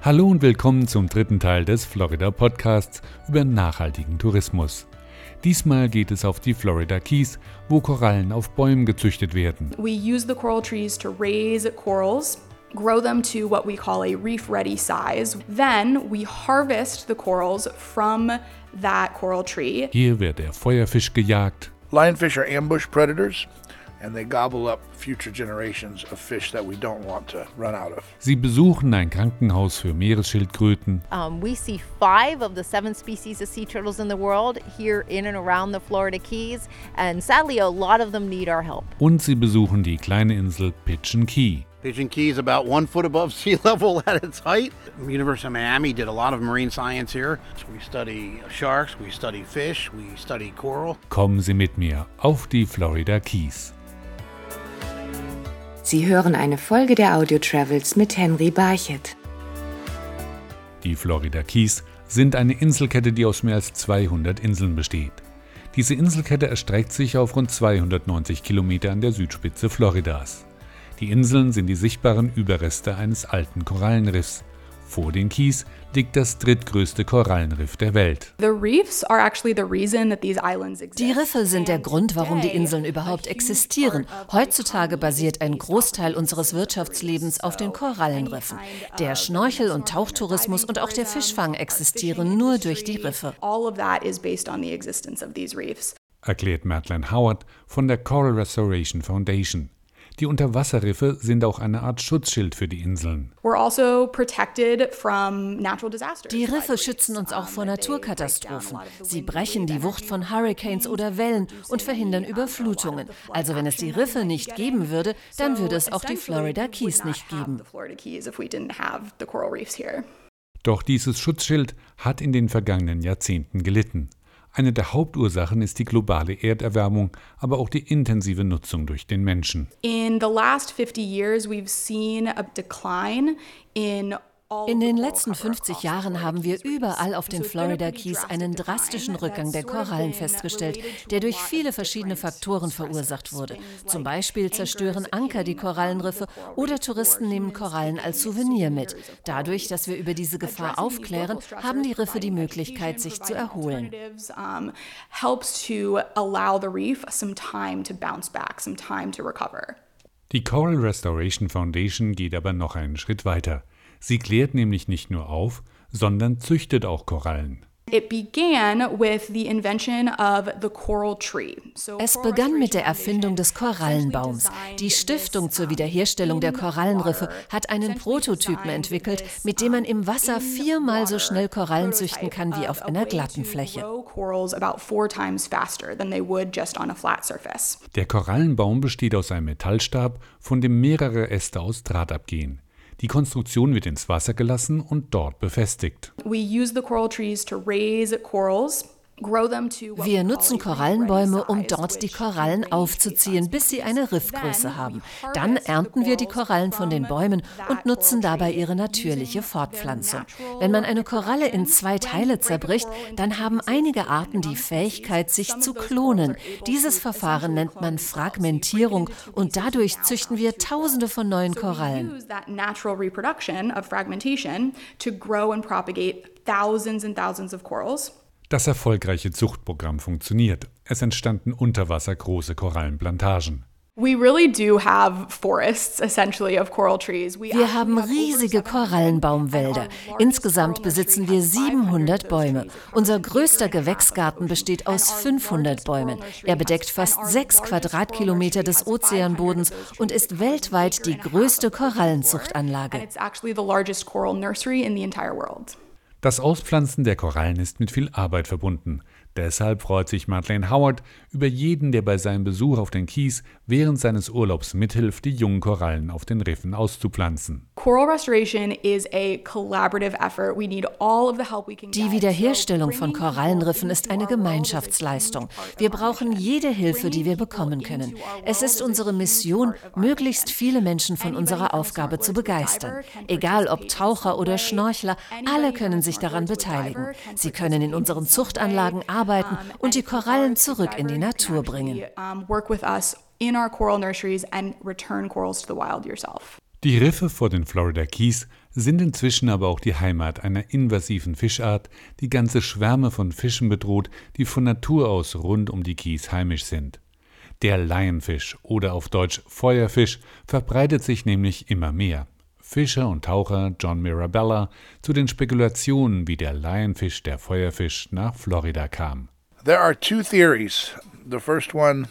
Hallo und willkommen zum dritten Teil des Florida Podcasts über nachhaltigen Tourismus. Diesmal geht es auf die Florida Keys, wo Korallen auf Bäumen gezüchtet werden. We use the coral trees to raise corals, grow them to what we call a reef ready size. Then we harvest the corals from that coral tree. Hier wird der Feuerfisch gejagt, Lionfish are ambush predators and they gobble up future generations of fish that we don't want to run out of. sie besuchen ein Krankenhaus für Meeresschildkröten Um, we see five of the seven species of sea turtles in the world here in and around the Florida Keys, and sadly, a lot of them need our help. und sie besuchen die kleine Insel Pigeon Key. Pigeon Key is about one foot above sea level at its height. University of Miami did a lot of marine science here. So we study sharks, we study fish, we study coral. Kommen Sie mit mir auf die Florida Keys. Sie hören eine Folge der Audio Travels mit Henry Barchett. Die Florida Keys sind eine Inselkette, die aus mehr als 200 Inseln besteht. Diese Inselkette erstreckt sich auf rund 290 Kilometer an der Südspitze Floridas. Die Inseln sind die sichtbaren Überreste eines alten Korallenriffs. Vor den Keys liegt das drittgrößte Korallenriff der Welt. Die Riffe sind der Grund, warum die Inseln überhaupt existieren. Heutzutage basiert ein Großteil unseres Wirtschaftslebens auf den Korallenriffen. Der Schnorchel- und Tauchtourismus und auch der Fischfang existieren nur durch die Riffe. All of that is based on the existence of these reefs. erklärt Madeleine Howard von der Coral Restoration Foundation. Die Unterwasserriffe sind auch eine Art Schutzschild für die Inseln. We're also protected from natural disasters. Die Riffe reefs. schützen uns auch vor they break down Naturkatastrophen. Sie brechen die Wucht von Hurricanes oder Wellen und verhindern Überflutungen. Also wenn es die Riffe nicht geben würde, dann würde es auch die Florida Keys nicht geben. Doch dieses Schutzschild hat in den vergangenen Jahrzehnten gelitten. Eine der Hauptursachen ist die globale Erderwärmung, aber auch die intensive Nutzung durch den Menschen. In the last 50 years, we've seen a decline in In den letzten cover 50 across the Jahren haben wir überall auf den Florida Keys drastic einen drastischen Rückgang der Korallen festgestellt, der durch viele verschiedene Faktoren verursacht wurde. Zum Beispiel zerstören Anker die Korallenriffe oder Touristen nehmen Korallen als Souvenir mit. Dadurch, dass wir über diese Gefahr aufklären, haben die Riffe die Möglichkeit, sich zu erholen. alternatives, helps to allow the reef some time to bounce back, some time to recover. Die Coral Restoration Foundation geht aber noch einen Schritt weiter. Sie klärt nämlich nicht nur auf, sondern züchtet auch Korallen. It began with the invention of the coral tree. So Es begann mit der Erfindung des Korallenbaums. Die Stiftung zur Wiederherstellung der Korallenriffe hat einen Prototypen entwickelt, mit dem man im Wasser viermal so schnell Korallen züchten kann wie auf einer glatten Fläche. grow corals about four times faster than they would just on a flat surface. Der Korallenbaum besteht aus einem Metallstab, von dem mehrere Äste aus Draht abgehen. Die Konstruktion wird ins Wasser gelassen und dort befestigt. We use the coral trees to raise corals. Wir nutzen Korallenbäume, um dort die Korallen aufzuziehen, bis sie eine Riffgröße haben. Dann ernten wir die Korallen von den Bäumen und nutzen dabei ihre natürliche Fortpflanzung. Wenn man eine Koralle in zwei Teile zerbricht, dann haben einige Arten die Fähigkeit, sich zu klonen. Dieses Verfahren nennt man. So it Fragmentierung und dadurch züchten wir Tausende von neuen So Korallen. use Das erfolgreiche Zuchtprogramm funktioniert. Es entstanden unter Wasser große Korallenplantagen. Wir haben riesige 700 Korallenbaumwälder. Insgesamt besitzen wir has 500 700 of those Bäume. Unser größter Gewächsgarten besteht aus our 500 largest coral Bäumen. Er bedeckt fast sechs Quadratkilometer des nursery has 500 Ozeanbodens und ist weltweit die größte. Korallenzuchtanlage. Das Auspflanzen der Korallen ist mit viel Arbeit verbunden. Deshalb freut sich Madeleine Howard über jeden, der bei seinem Besuch auf den Kies während seines Urlaubs mithilft, die jungen Korallen auf den Riffen auszupflanzen. Die. Wiederherstellung von Korallenriffen ist eine Gemeinschaftsleistung. Wir brauchen jede Hilfe, die wir bekommen können. Es ist unsere Mission, möglichst viele Menschen von unserer Aufgabe zu begeistern. Egal ob Taucher oder. Schnorchler, alle können sich daran beteiligen. Sie können in unseren Zuchtanlagen way. Arbeiten und die Korallen zurück in die Natur bringen. actually, work with us in our coral nurseries and return corals to the wild yourself. Die Riffe vor den Florida Keys sind inzwischen aber auch die Heimat einer invasiven Fischart, die ganze Schwärme von Fischen bedroht, die von Natur aus rund um die Keys heimisch sind. Der Lionfisch oder auf Deutsch Feuerfisch verbreitet sich nämlich immer mehr. Fischer und Taucher John Mirabella zu den Spekulationen, wie der Lionfisch, der Feuerfisch, nach Florida kam. There are two theories. The first one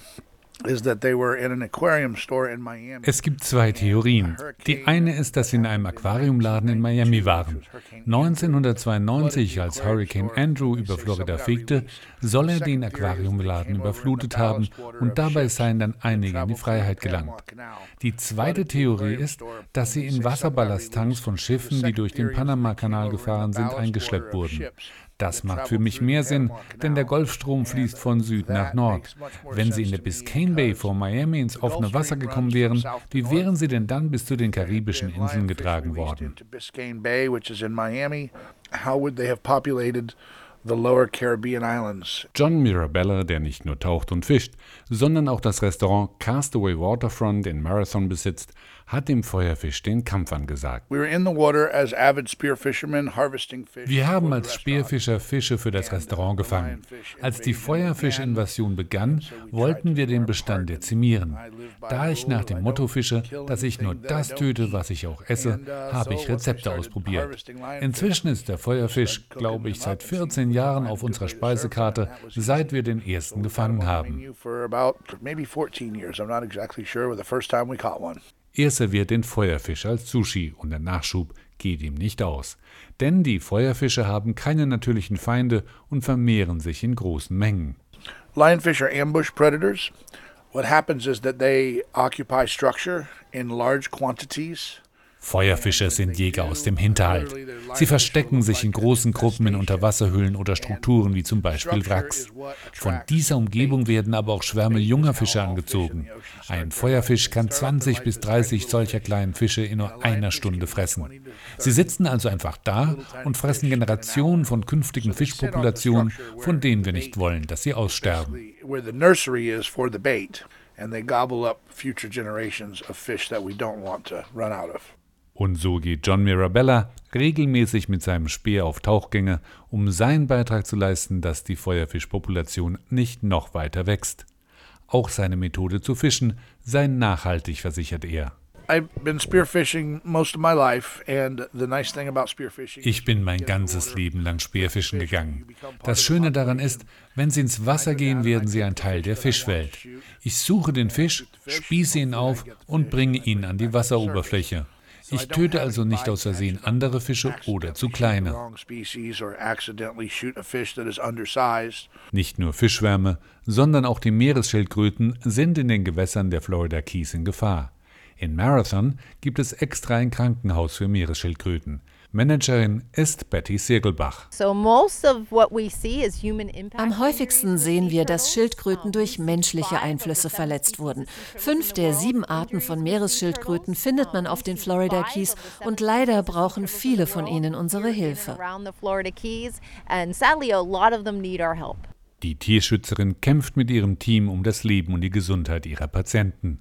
es gibt zwei Theorien. Die eine ist, dass sie in einem Aquariumladen in Miami waren. 1992, als Hurricane Andrew über Florida fegte, soll er den Aquariumladen überflutet haben und dabei seien dann einige in die Freiheit gelangt. Die zweite Theorie ist, dass sie in Wasserballastttanks von Schiffen, die durch den Panamakanal gefahren sind, eingeschleppt wurden. Das macht für mich mehr Sinn, denn der Golfstrom fließt von Süd nach Nord. Wenn Sie in der Biscayne Bay vor Miami ins offene Wasser gekommen wären, wie wären Sie denn dann bis zu den karibischen Inseln getragen worden? John Mirabella, der nicht nur taucht und fischt, sondern auch das Restaurant Castaway Waterfront in Marathon besitzt, hat dem Feuerfisch den Kampf angesagt. Wir haben als Speerfischer Fische für das Restaurant gefangen. Als die Feuerfischinvasion begann, wollten wir den Bestand dezimieren. Da ich nach dem Motto fische, dass ich nur das töte, was ich auch esse, habe ich Rezepte ausprobiert. Inzwischen ist der Feuerfisch, glaube ich, seit 14 Jahren auf unserer Speisekarte, seit wir den ersten gefangen haben. Er serviert den Feuerfisch als Sushi und der Nachschub geht ihm nicht aus. Denn die Feuerfische haben keine natürlichen Feinde und vermehren sich in großen Mengen. Lionfish are ambush predators. What happens is that they occupy structure in large quantities. Feuerfische sind Jäger aus dem Hinterhalt. Sie verstecken sich in großen Gruppen in Unterwasserhöhlen oder Strukturen wie zum Beispiel Wracks. Von dieser Umgebung werden aber auch Schwärme junger Fische angezogen. Ein Feuerfisch kann 20 bis 30 solcher kleinen Fische in nur einer Stunde fressen. Sie sitzen also einfach da und fressen Generationen von künftigen Fischpopulationen, von denen wir nicht wollen, dass sie aussterben. And they gobble up future generations of fish that we don't want to run out of. Und so geht John Mirabella regelmäßig mit seinem Speer auf Tauchgänge, um seinen Beitrag zu leisten, dass die Feuerfischpopulation nicht noch weiter wächst. Auch seine Methode zu fischen sei nachhaltig, versichert er. Ich bin mein ganzes Leben lang Speerfischen gegangen. Das Schöne daran ist, wenn Sie ins Wasser gehen, werden Sie ein Teil der Fischwelt. Ich suche den Fisch, spieße ihn auf und bringe ihn an die Wasseroberfläche. Ich töte also nicht aus Versehen andere Fische oder zu kleine. Nicht nur Fischwärme, sondern auch die Meeresschildkröten sind in den Gewässern der Florida Keys in Gefahr. In Marathon gibt es extra ein Krankenhaus für Meeresschildkröten. Managerin ist Betty Segelbach. Am häufigsten sehen wir, dass Schildkröten durch menschliche Einflüsse verletzt wurden. Fünf der sieben Arten von Meeresschildkröten findet man auf den Florida Keys und leider brauchen viele von ihnen unsere Hilfe. Die Tierschützerin kämpft mit ihrem Team um das Leben und die Gesundheit ihrer Patienten.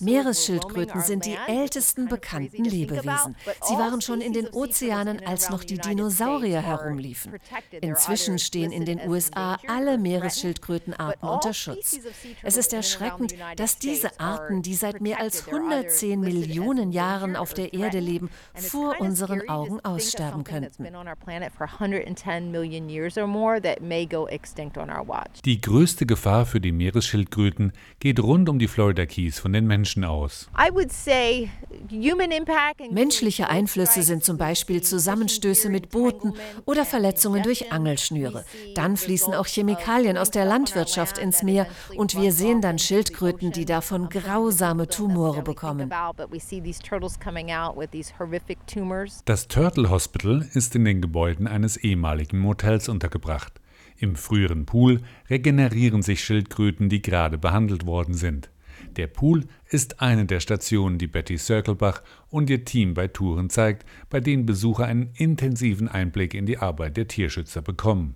Meeresschildkröten sind die ältesten bekannten Lebewesen. Sie waren schon in den Ozeanen, als noch die Dinosaurier herumliefen. Inzwischen stehen in den USA alle Meeresschildkrötenarten unter Schutz. Es ist erschreckend, dass diese Arten, die seit mehr als 110 Millionen Jahren auf der Erde leben, vor unseren Augen aussterben könnten been on our planet for 110 million years or more that may go extinct on our watch. Die größte Gefahr für die Meeresschildkröten geht rund um die Florida Keys von den Menschen aus. I would say human impact Menschliche Einflüsse sind zum Beispiel Zusammenstöße mit Booten oder Verletzungen durch Angelschnüre. Dann fließen auch Chemikalien aus der Landwirtschaft ins Meer und wir sehen dann Schildkröten, die davon grausame Tumore bekommen. Das Turtle Hospital ist ist in den Gebäuden eines ehemaligen Motels untergebracht. Im früheren Pool regenerieren sich Schildkröten, die gerade behandelt worden sind. Der Pool ist eine der Stationen, die Betty Circlebach und ihr Team bei Touren zeigt, bei denen Besucher einen intensiven Einblick in die Arbeit der Tierschützer bekommen.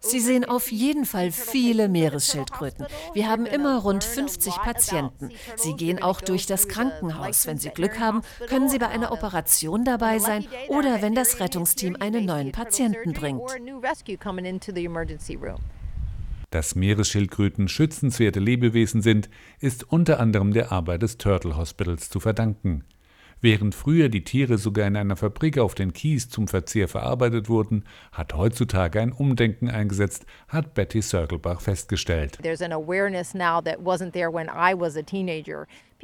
Sie sehen auf jeden Fall viele Meeresschildkröten. Wir haben immer rund 50 Patienten. Sie gehen auch durch das Krankenhaus. Wenn Sie Glück haben, können Sie bei einer Operation dabei sein oder wenn das Rettungsteam einen neuen Patienten bringt. Dass Meeresschildkröten schützenswerte Lebewesen sind, ist unter anderem der Arbeit des Turtle Hospitals zu verdanken. Während früher die Tiere sogar in einer Fabrik auf den Kies zum Verzehr verarbeitet wurden, hat heutzutage ein Umdenken eingesetzt, hat Betty Circlebach festgestellt.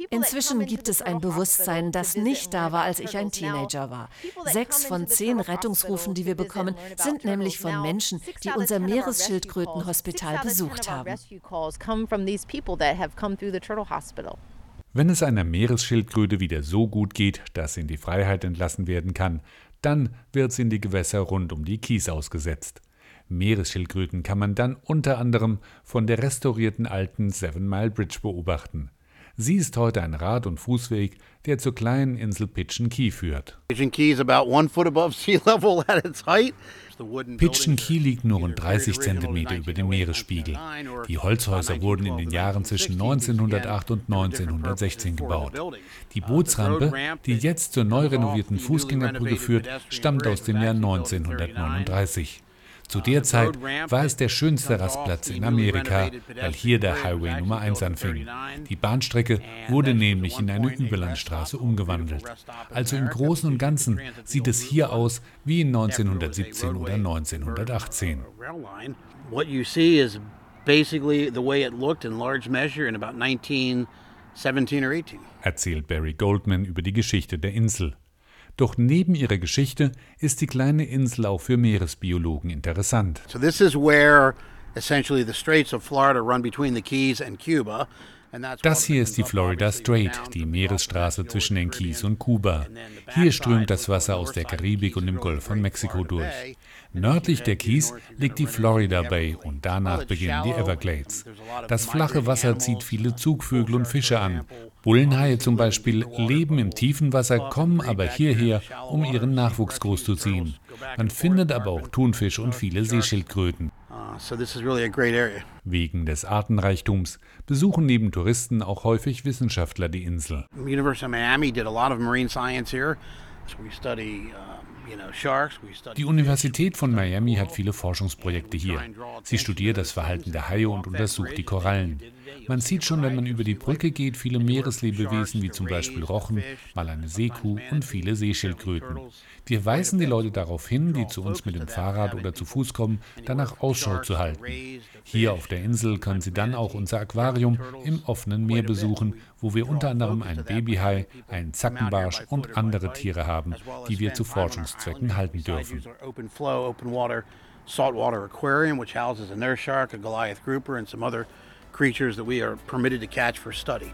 Inzwischen gibt es ein Bewusstsein, das nicht da war, als ich ein Teenager war. Sechs von zehn Rettungsrufen, die wir bekommen, sind nämlich von Menschen, die unser Meeresschildkrötenhospital besucht haben. Wenn es einer Meeresschildkröte wieder so gut geht, dass sie in die Freiheit entlassen werden kann, dann wird sie in die Gewässer rund um die Kies ausgesetzt. Meeresschildkröten kann man dann unter anderem von der restaurierten alten Seven Mile Bridge beobachten. Sie ist heute ein Rad- und Fußweg, der zur kleinen Insel Pigeon Key führt. Pigeon Key liegt nur rund 30 Zentimeter über dem Meeresspiegel. Die Holzhäuser wurden in den Jahren zwischen 1908 und 1916 gebaut. Die Bootsrampe, die jetzt zur neu renovierten Fußgängerbrücke führt, stammt aus dem Jahr 1939. Zu der Zeit war es der schönste Rastplatz in Amerika, weil hier der Highway Nummer 1 anfing. Die Bahnstrecke wurde nämlich in eine Überlandstraße umgewandelt. Also im Großen und Ganzen sieht es hier aus wie in 1917 oder 1918. What you see is basically the way it looked in large measure in about 1917 or 18. Erzählt Barry Goldman über die Geschichte der Insel. Doch neben ihrer Geschichte ist die kleine Insel auch für Meeresbiologen interessant. So this is where essentially the Straits of Florida run between the Keys and Cuba. Das hier ist die Florida Strait, die Meeresstraße zwischen den Keys und Kuba. Hier strömt das Wasser aus der Karibik und dem Golf von Mexiko durch. Nördlich der Keys liegt die Florida Bay und danach beginnen die Everglades. Das flache Wasser zieht viele Zugvögel und Fische an. Bullenhaie zum Beispiel leben im tiefen Wasser, kommen aber hierher, um ihren Nachwuchs großzuziehen. Man findet aber auch Thunfisch und viele Seeschildkröten. Wegen des Artenreichtums besuchen neben Touristen auch häufig Wissenschaftler die Insel. Die Universität von Miami hat viele Forschungsprojekte hier. Sie studiert das Verhalten der Haie und untersucht die Korallen. Man sieht schon, wenn man über die Brücke geht, viele Meereslebewesen wie zum Beispiel Rochen, mal eine Seekuh und viele Seeschildkröten. Wir weisen die Leute darauf hin, die zu uns mit dem Fahrrad oder zu Fuß kommen, danach Ausschau zu halten. Hier auf der Insel können Sie dann auch unser Aquarium im offenen Meer besuchen, wo wir unter anderem einen Babyhai, einen Zackenbarsch und andere Tiere haben, die wir zu Forschungszwecken halten dürfen. saltwater aquarium, which houses a nurse shark, a Goliath grouper, and some other creatures that we are permitted to catch for study.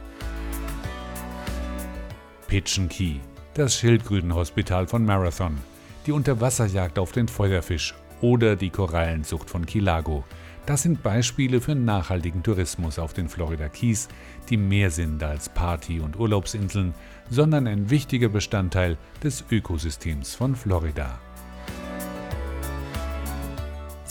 Pigeon Key, das Schildkrötenhospital von Marathon, die Unterwasserjagd auf den Feuerfisch oder die Korallenzucht von Kilago. Das sind Beispiele für nachhaltigen Tourismus auf den Florida Keys, die mehr sind als Party- und Urlaubsinseln, sondern ein wichtiger Bestandteil des Ökosystems von Florida.